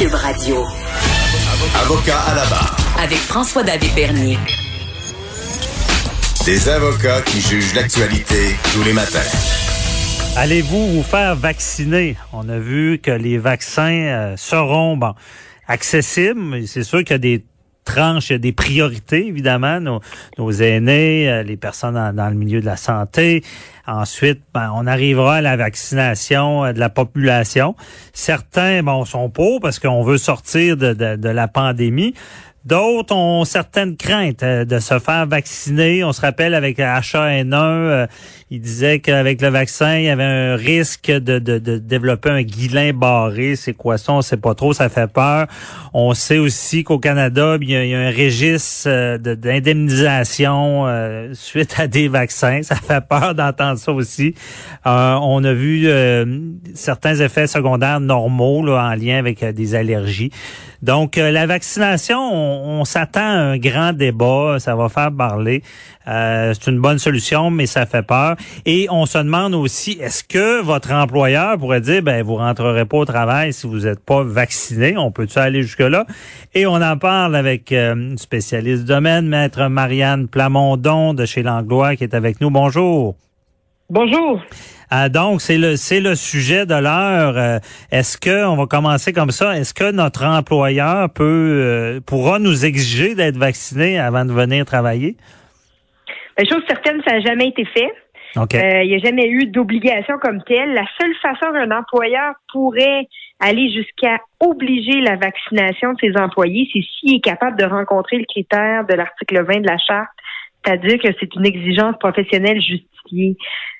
Cube Radio. Avocat à la barre. Avec François-David Bernier. Des avocats qui jugent l'actualité tous les matins. Allez-vous vous faire vacciner? On a vu que les vaccins euh, seront bon, accessibles. C'est sûr qu'il y a des il y a des priorités, évidemment, nos, nos aînés, euh, les personnes dans, dans, le milieu de la santé. Ensuite, ben, on arrivera à la vaccination euh, de la population. Certains, bon, sont pour parce qu'on veut sortir de, de, de la pandémie. D'autres ont certaines craintes euh, de se faire vacciner. On se rappelle avec H1N1, euh, il disait qu'avec le vaccin, il y avait un risque de, de, de développer un guilin barré. C'est quoi ça? On sait pas trop, ça fait peur. On sait aussi qu'au Canada, il y, a, il y, a, un registre euh, d'indemnisation suite à des vaccins. Ça fait peur d'entendre ça aussi. on a vu certains effets secondaires normaux là, en lien avec des allergies. Donc, la vaccination, on, on s'attend à un grand débat, ça va faire parler. Euh, c'est une bonne solution, mais ça fait peur. Et on se demande aussi, est-ce que votre employeur pourrait dire, ben vous rentrerez pas au travail si vous n'êtes pas vacciné? On peut-tu aller jusque là Et on en parle avec euh, une spécialiste du domaine, maître Marianne Plamondon de chez Langlois, qui est avec nous. Bonjour. Bonjour. Ah, donc, c'est le c'est le sujet de l'heure. Euh, est-ce que on va commencer comme ça Est-ce que notre employeur peut euh, pourra nous exiger d'être vacciné avant de venir travailler? La chose certaine, ça n'a jamais été fait. Okay. Il n'y a jamais eu d'obligation comme telle. La seule façon qu'un employeur pourrait aller jusqu'à obliger la vaccination de ses employés, c'est s'il est capable de rencontrer le critère de l'article 20 de la charte, c'est-à-dire que c'est une exigence professionnelle justifiée.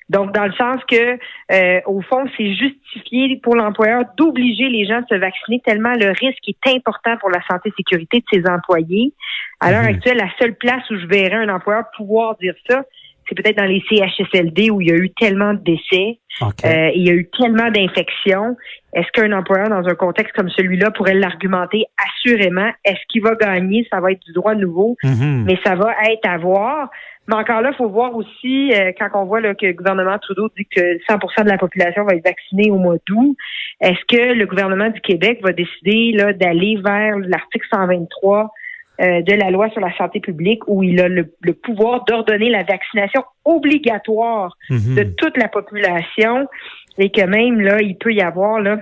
Donc, dans le sens que, euh, au fond, c'est justifié pour l'employeur d'obliger les gens de se vacciner tellement le risque est important pour la santé et sécurité de ses employés. À l'heure actuelle, la seule place où je verrais un employeur pouvoir dire ça, c'est peut-être dans les CHSLD où il y a eu tellement de décès, okay. euh, il y a eu tellement d'infections. Est-ce qu'un employeur dans un contexte comme celui-là pourrait l'argumenter assurément? Est-ce qu'il va gagner? Ça va être du droit nouveau, mm -hmm. mais ça va être à voir. Mais encore là, il faut voir aussi, euh, quand on voit là, que le gouvernement Trudeau dit que 100% de la population va être vaccinée au mois d'août, est-ce que le gouvernement du Québec va décider là d'aller vers l'article 123 euh, de la loi sur la santé publique où il a le, le pouvoir d'ordonner la vaccination obligatoire -hmm. de toute la population et que même là, il peut y avoir là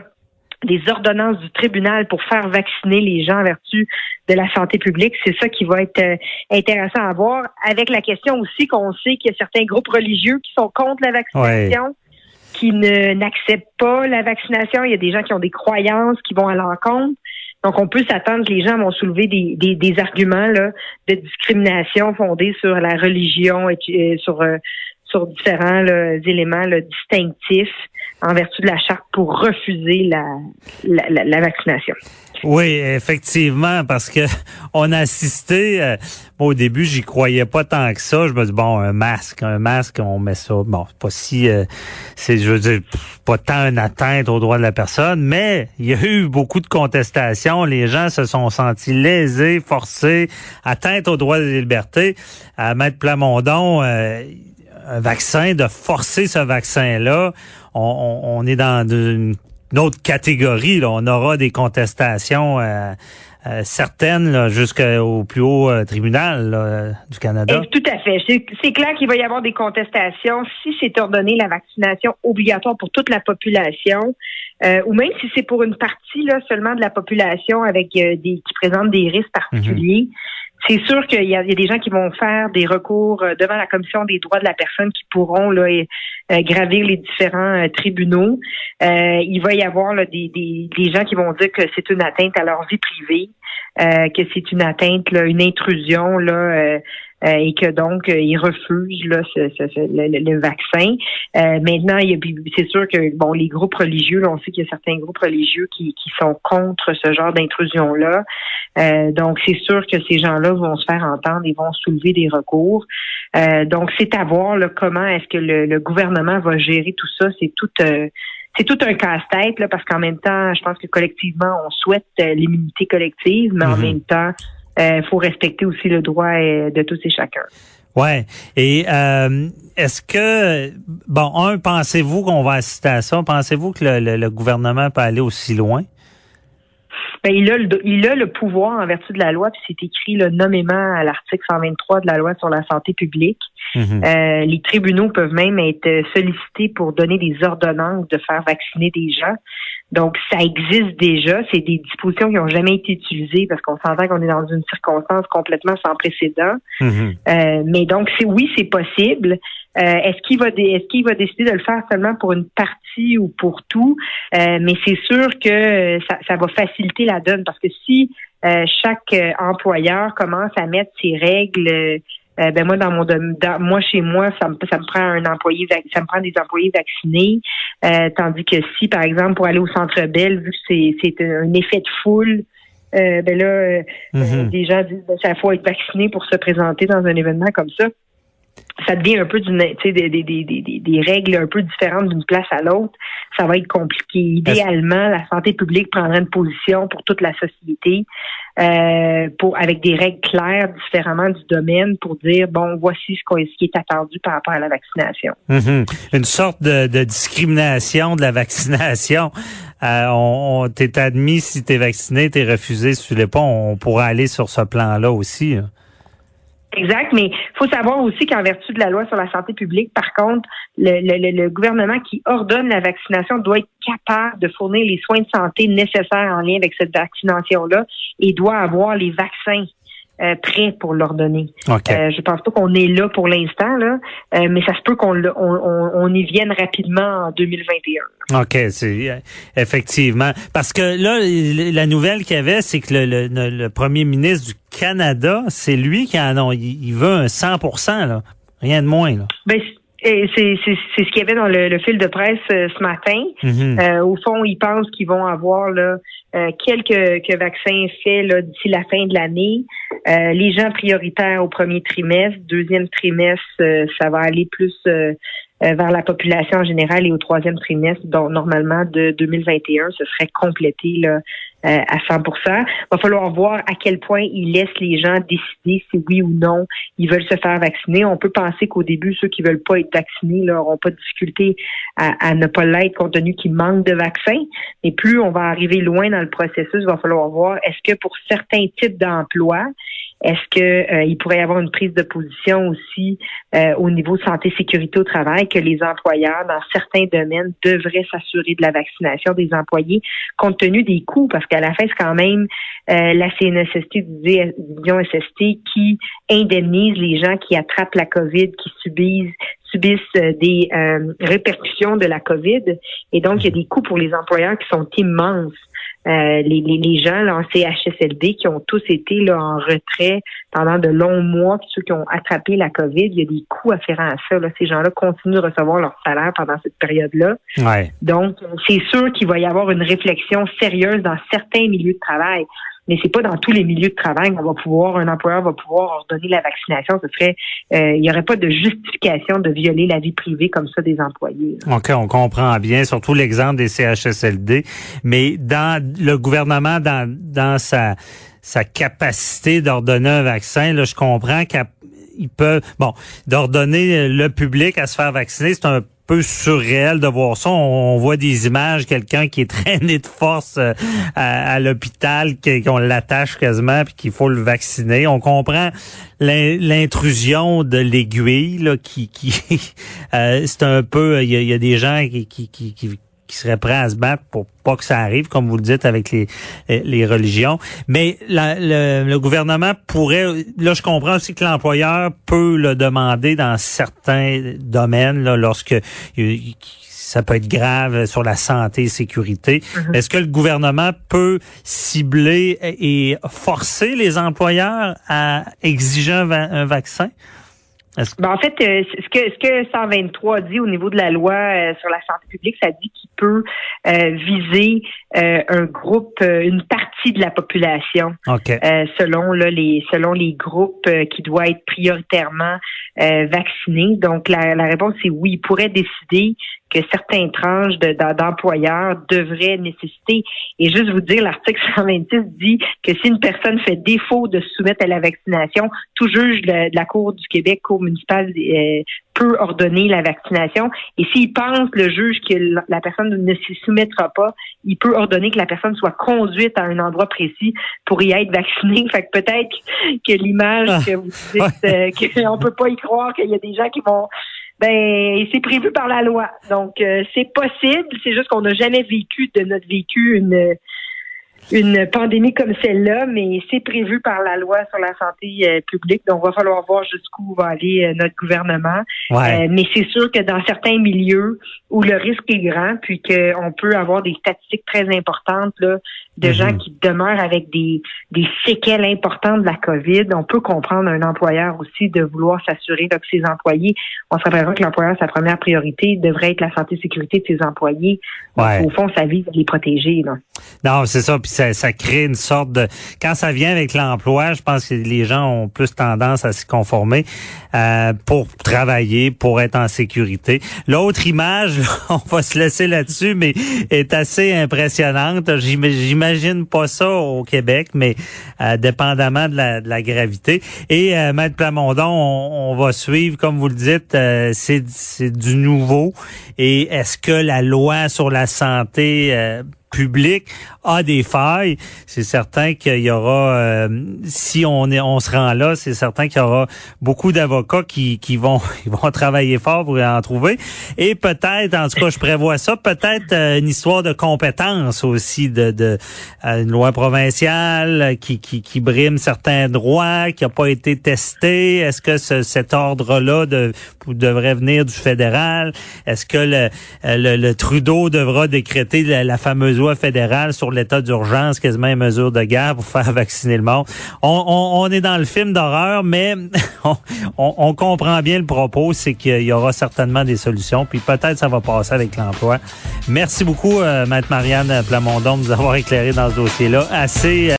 des ordonnances du tribunal pour faire vacciner les gens en vertu de la santé publique. C'est ça qui va être euh, intéressant à voir. Avec la question aussi qu'on sait qu'il y a certains groupes religieux qui sont contre la vaccination, ouais. qui ne n'acceptent pas la vaccination. Il y a des gens qui ont des croyances qui vont à l'encontre. Donc, on peut s'attendre que les gens vont soulever des, arguments de discrimination fondés sur la religion et sur euh, différents éléments distinctifs en vertu de la charte pour refuser la, vaccination. Oui, effectivement, parce que on a assisté. Euh, bon, au début, j'y croyais pas tant que ça. Je me dis bon, un masque, un masque, on met ça. Bon, pas si, euh, c'est, je veux dire, pas tant une atteinte aux droits de la personne, mais il y a eu beaucoup de contestations. Les gens se sont sentis lésés, forcés, atteintes aux droits des libertés. À Maître Plamondon. Euh, un vaccin, de forcer ce vaccin-là, on, on, on, est dans une, autre catégorie. Là. On aura des contestations euh, euh, certaines jusqu'au plus haut euh, tribunal là, du Canada. Et tout à fait. C'est clair qu'il va y avoir des contestations si c'est ordonné la vaccination obligatoire pour toute la population. Euh, ou même si c'est pour une partie là, seulement de la population avec des qui présentent des risques particuliers. C'est sûr qu'il y, a des gens qui vont faire des recours devant la Commission des droits de la personne qui pourront là, euh, gravir les différents euh, tribunaux. Euh, il va y avoir des, gens qui vont dire que c'est une atteinte à leur vie privée, que c'est une atteinte, une intrusion là, euh, et que donc euh, ils refusent là, ce, ce, ce- le, le vaccin. Euh, maintenant, il y c'est sûr que bon, les groupes religieux, là, on sait qu'il y a certains groupes religieux qui, qui sont contre ce genre d'intrusion-là. Euh, donc, c'est sûr que ces gens-là vont se faire entendre et vont soulever des recours. Euh, donc, c'est à voir là, comment est-ce que le, le gouvernement va gérer tout ça. C'est tout. euh, c'est tout un casse-tête là, parce qu'en même temps, je pense que collectivement, on souhaite euh, l'immunité collective, mais en Mhm. même temps, il faut respecter aussi le droit euh, de tous et chacun. Ouais. Et euh, est-ce que bon, un, pensez-vous qu'on va assister à ça? Pensez-vous que le, le- le gouvernement peut aller aussi loin? Ben, il, a le, il a le pouvoir en vertu de la loi, puis c'est écrit là, nommément à l'article 123 de la loi sur la santé publique. Mhm. Euh, les tribunaux peuvent même être sollicités pour donner des ordonnances de faire vacciner des gens. Donc, ça existe déjà. C'est des dispositions qui n'ont jamais été utilisées parce qu'on s'entend qu'on est dans une circonstance complètement sans précédent. Mhm. Euh, mais donc, c'est oui, c'est possible. Euh, est-ce qu'il va est-ce qu'il va décider de le faire seulement pour une partie ou pour tout? Euh, Mais c'est sûr que euh, ça, ça va faciliter la donne parce que si euh, chaque euh, employeur commence à mettre ses règles. Euh, ben moi dans mon dans- moi chez moi ça me ça me prend un employé ça me prend des employés vaccinés euh, tandis que si par exemple pour aller au centre Bell vu que c'est c'est un effet de foule euh, ben là euh, des gens disent ben, ça faut être vacciné pour se présenter dans un événement comme ça. Ça devient un peu d'une, des, des, des, des, des règles un peu différentes d'une place à l'autre. Ça va être compliqué. Idéalement, la santé publique prendrait une position pour toute la société, euh, pour avec des règles claires, différemment du domaine, pour dire bon, voici ce, qu'on- ce qui est attendu par rapport à la vaccination. Mhm. Une sorte de, de discrimination de la vaccination. Euh, on, on t'es admis si t'es vacciné, t'es refusé si tu l'es pas. On pourrait aller sur ce plan-là aussi. là. Exact, mais il faut savoir aussi qu'en vertu de la loi sur la santé publique, par contre, le, le- le- le gouvernement qui ordonne la vaccination doit être capable de fournir les soins de santé nécessaires en lien avec cette vaccination-là et doit avoir les vaccins euh, prêts pour l'ordonner. OK. Euh, je pense pas qu'on est là pour l'instant, là, euh, mais ça se peut qu'on le- on, on- on y vienne rapidement en 2021. OK, c'est effectivement. Parce que là, la nouvelle qu'il y avait, c'est que le, le- le premier ministre du Canada, c'est lui qui en a, il, il veut un 100 là. Rien de moins, là. Ben, c'est c'est- c'est- c'est ce qu'il y avait dans le, le fil de presse euh, ce matin. Mhm. Euh, au fond, ils pensent qu'ils vont avoir là, euh, quelques, quelques vaccins faits là, d'ici la fin de l'année. Euh, les gens prioritaires au premier trimestre, deuxième trimestre, euh, ça va aller plus euh, vers la population en général et au troisième trimestre, donc normalement de 2021, ce serait complété là, euh, à 100 Il va falloir voir à quel point ils laissent les gens décider si oui ou non ils veulent se faire vacciner. On peut penser qu'au début, ceux qui veulent pas être vaccinés n'auront pas de difficulté à, à ne pas l'être compte tenu qu'il manque de vaccins. Mais plus on va arriver loin dans le processus, il va falloir voir est-ce que pour certains types d'emplois, est-ce que euh, il pourrait y avoir une prise de position aussi euh, au niveau santé sécurité au travail que les employeurs dans certains domaines devraient s'assurer de la vaccination des employés compte tenu des coûts? Parce qu'à la fin c'est quand même euh, la CNSST division SST qui indemnise les gens qui attrapent la COVID, qui subissent subissent euh, des répercussions de la COVID et donc il y a des coûts pour les employeurs qui sont immenses. Euh, les, les, les gens là, en CHSLD qui ont tous été là, en retrait pendant de longs mois, puis ceux qui ont attrapé la COVID, il y a des coûts afférents à ça. Là. Ces gens-là continuent de recevoir leur salaire pendant cette période-là. Ouais. Donc, c'est sûr qu'il va y avoir une réflexion sérieuse dans certains milieux de travail. Mais c'est pas dans tous les milieux de travail qu'on va pouvoir, un employeur va pouvoir ordonner la vaccination. Ce serait, euh, il n'y aurait pas de justification de violer la vie privée comme ça des employés. OK, on comprend bien, surtout l'exemple des CHSLD. Mais dans le gouvernement, dans, dans sa, sa capacité d'ordonner un vaccin, là, je comprends qu'il peut, bon, d'ordonner le public à se faire vacciner, c'est un peu surréel de voir ça. On, voit des images, quelqu'un qui est traîné de force euh, à, à l'hôpital, qu'on l'attache quasiment, puis qu'il faut le vacciner. On comprend l'in- l'intrusion de l'aiguille, là, qui, qui euh, c'est un peu, il y a, des gens qui, qui qui seraient prêts à se battre pour pas que ça arrive, comme vous le dites, avec les, les religions. Mais la- le, le gouvernement pourrait, là je comprends aussi que l'employeur peut le demander dans certains domaines, là, lorsque il- ça peut être grave sur la santé et sécurité. Mm-hmm. Est-ce que le gouvernement peut cibler et forcer les employeurs à exiger un, va- un vaccin? Ben, en fait, euh, ce que ce que 123 dit au niveau de la loi euh, sur la santé publique, ça dit qu'il peut euh, viser euh, un groupe, une partie de la population, euh, selon là, les selon les groupes euh, qui doivent être prioritairement euh, vaccinés. Donc la, la réponse c'est oui. Il pourrait décider que certaines tranches de- d'em- d'employeurs devraient nécessiter. Et juste vous dire, l'article 126 dit que si une personne fait défaut de se soumettre à la vaccination, tout juge de, la Cour du Québec, Cour municipale, euh, peut ordonner la vaccination. Et s'il pense, le juge, que la la personne ne s'y soumettra pas, il peut ordonner que la personne soit conduite à un endroit précis pour y être vaccinée. Fait que peut-être que l'image Ah, que vous dites, euh, qu'on peut pas y croire qu'il y a des gens qui vont ben, c'est prévu par la loi. Donc, euh, c'est possible. C'est juste qu'on n'a jamais vécu de notre vécu une une pandémie comme celle-là, mais c'est prévu par la loi sur la santé euh, publique. Donc, il va falloir voir jusqu'où va aller euh, notre gouvernement. Ouais. Euh, mais c'est sûr que dans certains milieux où le risque est grand, puis qu'on peut avoir des statistiques très importantes là, de Mhm. gens qui demeurent avec des, des séquelles importantes de la COVID, on peut comprendre un employeur aussi de vouloir s'assurer que ses employés, on se rappellera que l'employeur, sa première priorité devrait être la santé et sécurité de ses employés. Donc, Ouais. Au fond, sa vie, de les protéger. Là. Non, c'est ça. Puis ça, ça crée une sorte de. Quand ça vient avec l'emploi, je pense que les gens ont plus tendance à s'y conformer euh, pour travailler, pour être en sécurité. L'autre image, on va se laisser là-dessus, mais est assez impressionnante. J'im- J'imagine pas ça au Québec, mais euh, dépendamment de la, de la gravité. Et euh, Maître Plamondon, on, on va suivre, comme vous le dites, euh, c'est du nouveau. Et est-ce que la loi sur la santé euh, public a des failles, c'est certain qu'il y aura, euh, si on est, on se rend là, c'est certain qu'il y aura beaucoup d'avocats qui, qui vont, vont travailler fort pour en trouver. Et peut-être, en tout cas, je prévois ça, peut-être euh, une histoire de compétence aussi, de, de euh, une loi provinciale qui, qui, brime certains droits, qui n'a pas été testé. Est-ce que ce- cet ordre-là de, devrait venir du fédéral? Est-ce que le, euh, le, le Trudeau devra décréter la, la fameuse loi fédérale sur l'état d'urgence, quasiment une mesure de guerre pour faire vacciner le monde? On, est dans le film d'horreur, mais on, comprend bien le propos, c'est qu'il y aura certainement des solutions, puis peut-être ça va passer avec l'emploi. Merci beaucoup, euh, Maître Marianne Plamondon, de nous avoir éclairé dans ce dossier-là. Assez